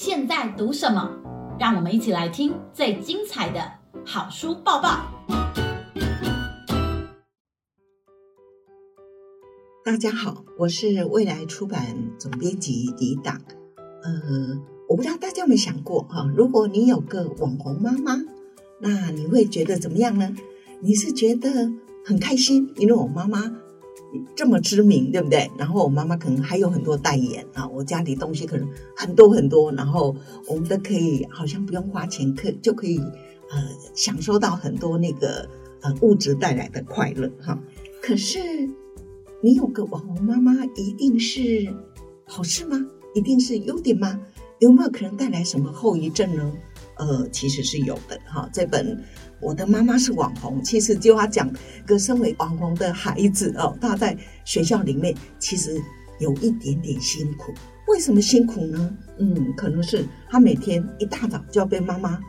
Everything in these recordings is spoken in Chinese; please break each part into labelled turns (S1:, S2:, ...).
S1: 现在读什么？让我们一起来听最精彩的好书报报。
S2: 大家好，我是未来出版总编辑李党。呃，我不知道大家有没有想过哈，如果你有个网红妈妈，那你会觉得怎么样呢？你是觉得很开心，因为我妈妈这么知名，对不对？然后我妈妈可能还有很多代言啊，我家里东西可能很多很多，然后我们都可以好像不用花钱，可就可以呃享受到很多那个呃物质带来的快乐哈。可是你有个网红妈妈，一定是好事吗？一定是优点吗？有没有可能带来什么后遗症呢？呃，其实是有的哈。这本我的妈妈是网红，其实就要讲个身为网红的孩子哦，他在学校里面其实有一点点辛苦。为什么辛苦呢？嗯，可能是他每天一大早就要被妈妈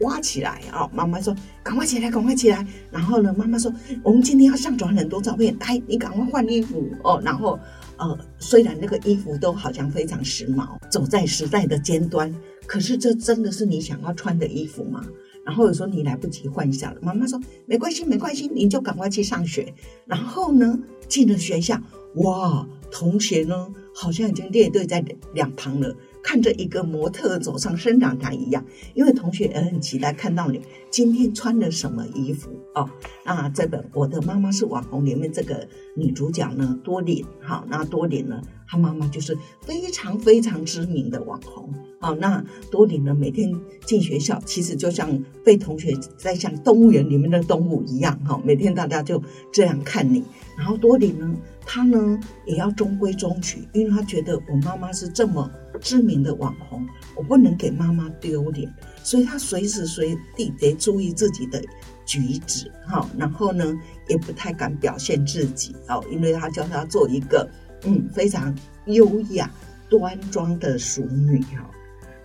S2: 挖起来啊。妈妈说：“赶快起来，赶快起来。”然后呢，妈妈说：“我们今天要上传很多照片，来，你赶快换衣服哦。”然后呃，虽然那个衣服都好像非常时髦，走在时代的尖端。可是这真的是你想要穿的衣服吗？然后有时候你来不及换下了，妈妈说没关系，没关系，您就赶快去上学。然后呢，进了学校，哇，同学呢好像已经列队在两旁了。看着一个模特走上生长台一样，因为同学也很期待看到你今天穿了什么衣服哦。那这本《我的妈妈是网红》里面这个女主角呢，多琳，好，那多琳呢，她妈妈就是非常非常知名的网红。好，那多琳呢，每天进学校，其实就像被同学在像动物园里面的动物一样，哈，每天大家就这样看你。然后多琳呢？他呢也要中规中矩，因为他觉得我妈妈是这么知名的网红，我不能给妈妈丢脸，所以他随时随地得注意自己的举止，哈，然后呢也不太敢表现自己哦，因为他叫他做一个嗯非常优雅端庄的淑女哈。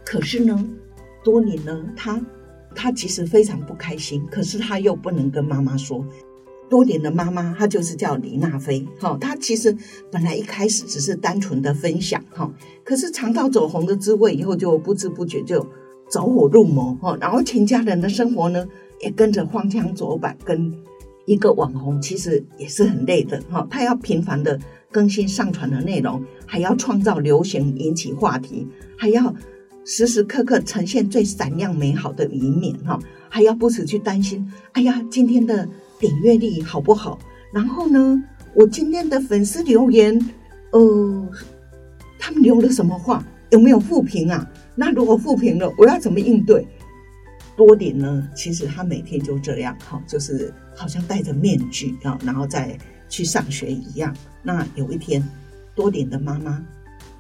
S2: 可是呢，多年呢，他他其实非常不开心，可是他又不能跟妈妈说。多年的妈妈，她就是叫李娜菲，哈，她其实本来一开始只是单纯的分享，哈，可是尝到走红的滋味以后，就不知不觉就走火入魔，哈，然后全家人的生活呢，也跟着荒腔走板，跟一个网红其实也是很累的，哈，她要频繁的更新上传的内容，还要创造流行引起话题，还要时时刻刻呈现最闪亮美好的一面，哈，还要不时去担心，哎呀，今天的。点阅率好不好？然后呢，我今天的粉丝留言，呃，他们留了什么话？有没有负评啊？那如果负评了，我要怎么应对？多点呢？其实他每天就这样，哈，就是好像戴着面具啊，然后再去上学一样。那有一天，多点的妈妈，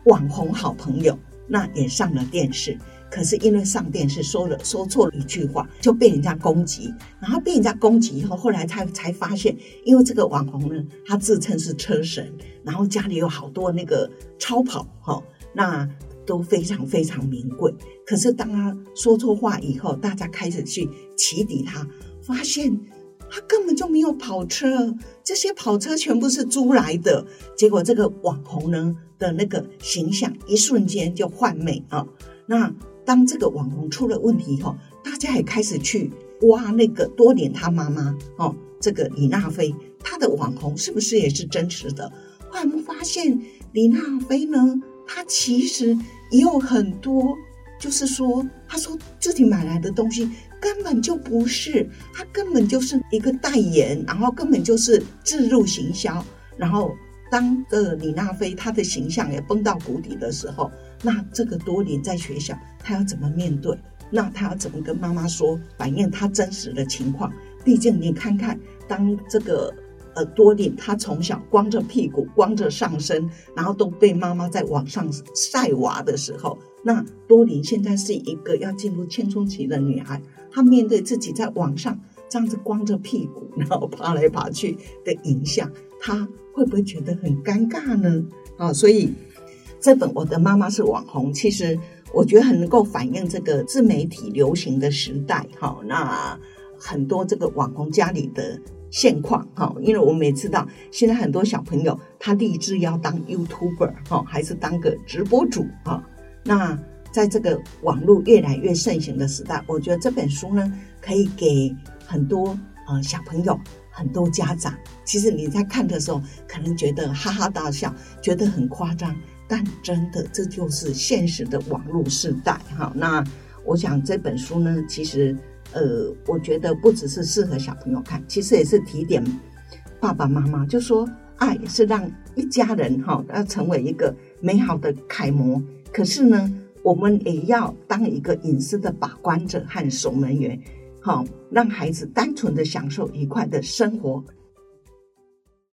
S2: 网红好朋友，那也上了电视。可是因为上电视说了说错了一句话，就被人家攻击，然后被人家攻击以后，后来他才发现，因为这个网红呢，他自称是车神，然后家里有好多那个超跑哈，那都非常非常名贵。可是当他说错话以后，大家开始去起底他，发现他根本就没有跑车，这些跑车全部是租来的。结果这个网红呢的那个形象一瞬间就幻灭啊，那。当这个网红出了问题以后，大家也开始去挖那个多年他妈妈哦，这个李娜菲，她的网红是不是也是真实的？后来我们发现李娜菲呢，她其实也有很多，就是说，她说自己买来的东西根本就不是，她根本就是一个代言，然后根本就是置入行销，然后当个李娜菲她的形象也崩到谷底的时候。那这个多年在学校，她要怎么面对？那她要怎么跟妈妈说，反映她真实的情况？毕竟你看看，当这个呃多年她从小光着屁股、光着上身，然后都被妈妈在网上晒娃的时候，那多林现在是一个要进入青春期的女孩，她面对自己在网上这样子光着屁股，然后爬来爬去的影像，他会不会觉得很尴尬呢？啊，所以。这本我的妈妈是网红，其实我觉得很能够反映这个自媒体流行的时代。哈，那很多这个网红家里的现况。哈，因为我们也知道，现在很多小朋友他立志要当 YouTuber，哈，还是当个直播主。哈，那在这个网络越来越盛行的时代，我觉得这本书呢，可以给很多呃小朋友、很多家长。其实你在看的时候，可能觉得哈哈大笑，觉得很夸张，但真的这就是现实的网络时代。哈，那我想这本书呢，其实呃，我觉得不只是适合小朋友看，其实也是提点爸爸妈妈，就说爱是让一家人哈要成为一个美好的楷模。可是呢，我们也要当一个隐私的把关者和守门员，好让孩子单纯的享受愉快的生活，